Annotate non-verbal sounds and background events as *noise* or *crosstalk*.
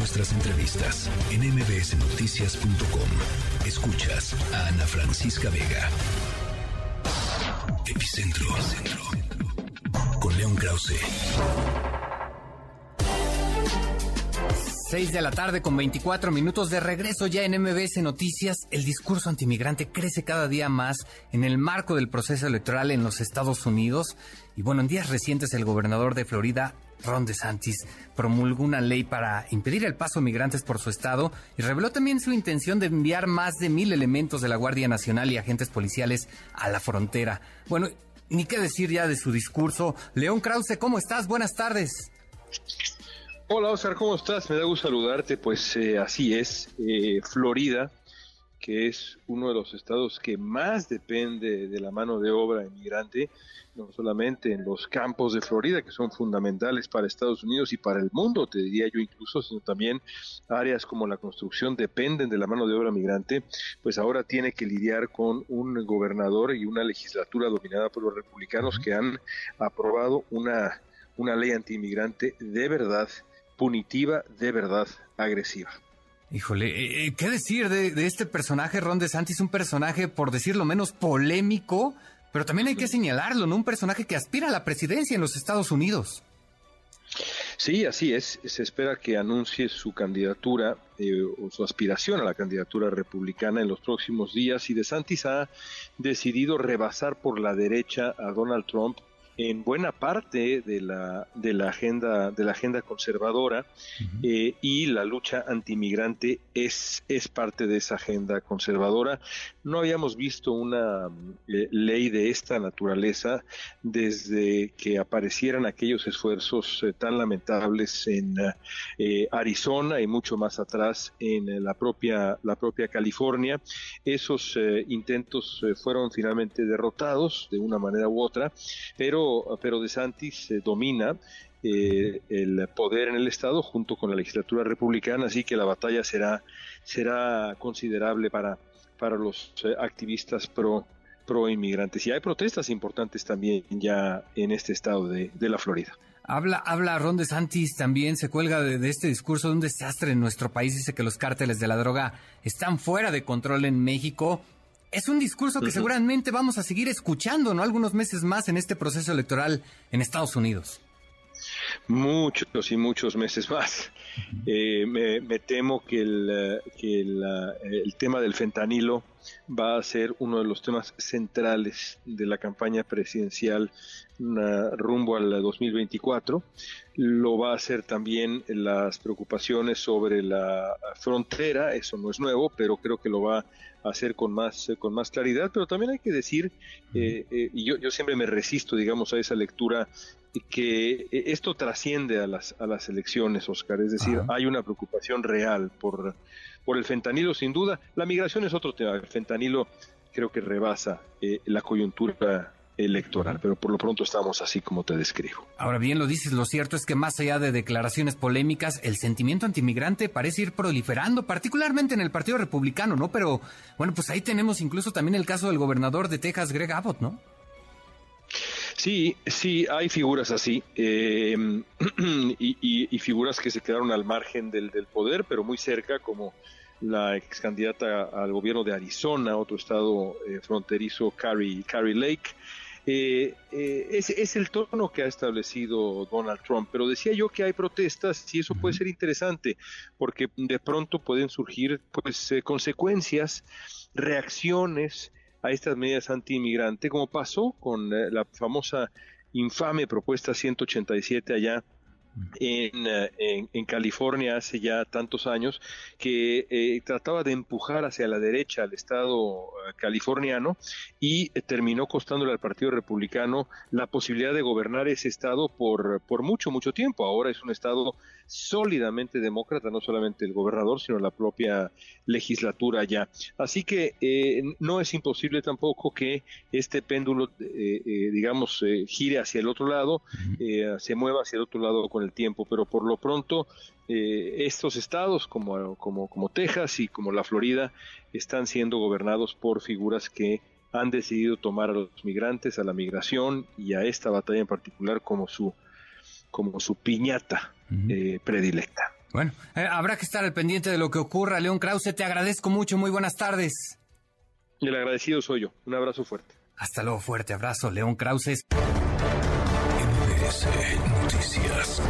nuestras entrevistas en mbsnoticias.com. Escuchas a Ana Francisca Vega. Epicentro. Con León Krause. 6 de la tarde con 24 minutos de regreso ya en MBS Noticias. El discurso antimigrante crece cada día más en el marco del proceso electoral en los Estados Unidos. Y bueno, en días recientes el gobernador de Florida, Ron DeSantis, promulgó una ley para impedir el paso de migrantes por su estado y reveló también su intención de enviar más de mil elementos de la Guardia Nacional y agentes policiales a la frontera. Bueno, ni qué decir ya de su discurso. León Krause, ¿cómo estás? Buenas tardes. Hola Oscar, ¿cómo estás? Me da gusto saludarte. Pues eh, así es, eh, Florida, que es uno de los estados que más depende de la mano de obra inmigrante, no solamente en los campos de Florida, que son fundamentales para Estados Unidos y para el mundo, te diría yo incluso, sino también áreas como la construcción dependen de la mano de obra migrante, pues ahora tiene que lidiar con un gobernador y una legislatura dominada por los republicanos que han aprobado una, una ley antiinmigrante de verdad punitiva, de verdad agresiva. Híjole, eh, eh, ¿qué decir de, este personaje, Ron DeSantis? Un personaje, por decirlo menos, polémico, pero también hay que señalarlo, ¿no? Un personaje que aspira a la presidencia en los Estados Unidos. Sí, así es. Se espera que anuncie su candidatura eh, o su aspiración a la candidatura republicana en los próximos días y DeSantis ha decidido rebasar por la derecha a Donald Trump en buena parte de la, de la agenda de la agenda conservadora eh, y la lucha antimigrante es, es parte de esa agenda conservadora. No habíamos visto una eh, ley de esta naturaleza desde que aparecieran aquellos esfuerzos eh, tan lamentables en Arizona y mucho más atrás en la propia la propia California. Esos intentos fueron finalmente derrotados de una manera u otra, pero pero, De Santis domina eh, el poder en el Estado junto con la legislatura republicana, así que la batalla será, será considerable para, para los eh, activistas pro, pro inmigrantes. Y hay protestas importantes también ya en este estado de, la Florida. Habla, habla Ron DeSantis también, se cuelga de, de, este discurso de un desastre en nuestro país, dice que los cárteles de la droga están fuera de control en México es un discurso que seguramente vamos a seguir escuchando, ¿no? Algunos meses más en este proceso electoral en Estados Unidos. Muchos y muchos meses más. Eh, me, temo que, el, que el, tema del fentanilo va a ser uno de los temas centrales de la campaña presidencial rumbo al 2024. Lo va a hacer también las preocupaciones sobre la frontera, eso no es nuevo, pero creo que lo va a hacer con más, con más claridad. Pero también hay que decir, eh, eh, y yo, yo siempre me resisto, digamos, a esa lectura que esto trasciende a las, a las elecciones, Oscar. Es decir, hay una preocupación real por, por el fentanilo, sin duda. La migración es otro tema. El fentanilo creo que rebasa eh, la coyuntura electoral, pero por lo pronto estamos así como te describo. Ahora bien, lo dices, lo cierto es que más allá de declaraciones polémicas, el sentimiento antimigrante parece ir proliferando, particularmente en el Partido Republicano, ¿no? Pero bueno, pues ahí tenemos incluso también el caso del gobernador de Texas, Greg Abbott, ¿no? Sí, sí, hay figuras así *clears throat* eh, y, figuras que se quedaron al margen del, del poder, pero muy cerca, como la ex candidata al gobierno de Arizona, otro estado eh, fronterizo, Carrie, Carrie Lake. Eh, eh, es, el tono que ha establecido Donald Trump, pero decía yo que hay protestas y eso puede ser interesante porque de pronto pueden surgir pues consecuencias, reacciones a estas medidas anti-inmigrante, como pasó con la famosa infame propuesta 187 allá eh, en, en, California hace ya tantos años que eh, trataba de empujar hacia la derecha al Estado eh, californiano y terminó costándole al Partido Republicano la posibilidad de gobernar ese Estado por, por mucho, mucho tiempo. Ahora es un Estado sólidamente demócrata, no solamente el gobernador, sino la propia legislatura ya. Así que eh, no es imposible tampoco que este péndulo, eh, eh, digamos, gire hacia el otro lado, se mueva hacia el otro lado con el tiempo, pero por lo pronto estos estados como, como, como Texas y como la Florida están siendo gobernados por figuras que han decidido tomar a los migrantes, a la migración y a esta batalla en particular como su como su piñata eh, predilecta. Bueno, eh, habrá que estar al pendiente de lo que ocurra. León Krause, te agradezco mucho. Muy buenas tardes. El agradecido soy yo. Un abrazo fuerte. Hasta luego, fuerte abrazo, León Krause. MBS Noticias.